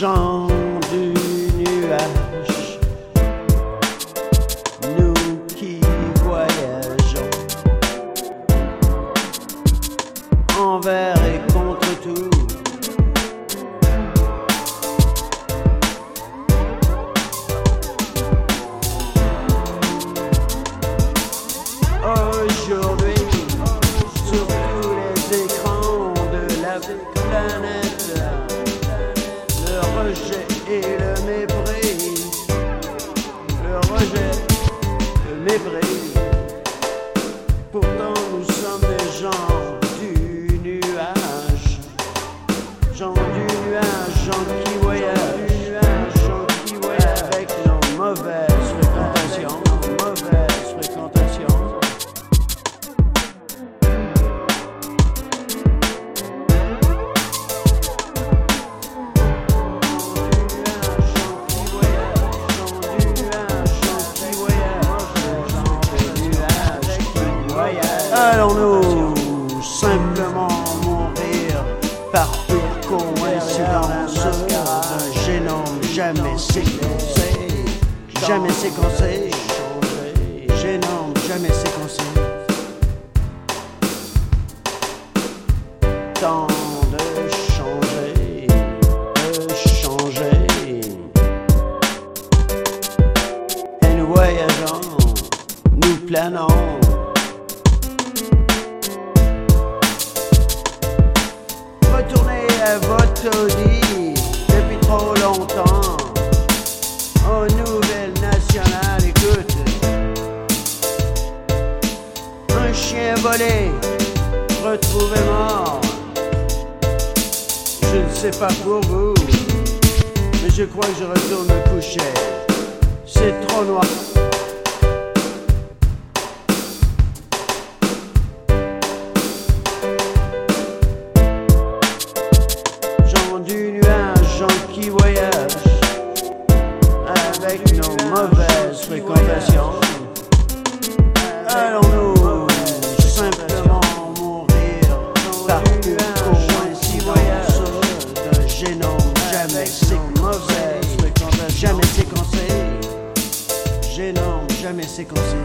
Du nuage, nous qui voyageons envers et contre tout. Aujourd'hui, sur tous les écrans de la planète, rejet et le mépris, le rejet, le mépris. Allons-nous simplement mourir par pure coïncidence d'un génome jamais séquencé, jamais séquencé, génome jamais séquencé. Temps de changer, de changer. Et nous voyageons, nous planons. Votre lit depuis trop longtemps. Aux nouvelles nationales, écoute. Un chien volé, retrouvé mort. Je ne sais pas pour vous, mais je crois que je retourne me coucher. C'est trop noir. Gens qui voyagent avec nos mauvaises fréquentations. Allons-nous simplement mourir par une coïncidence d'un génome jamais séquencé, jamais séquencé, génome jamais séquencé.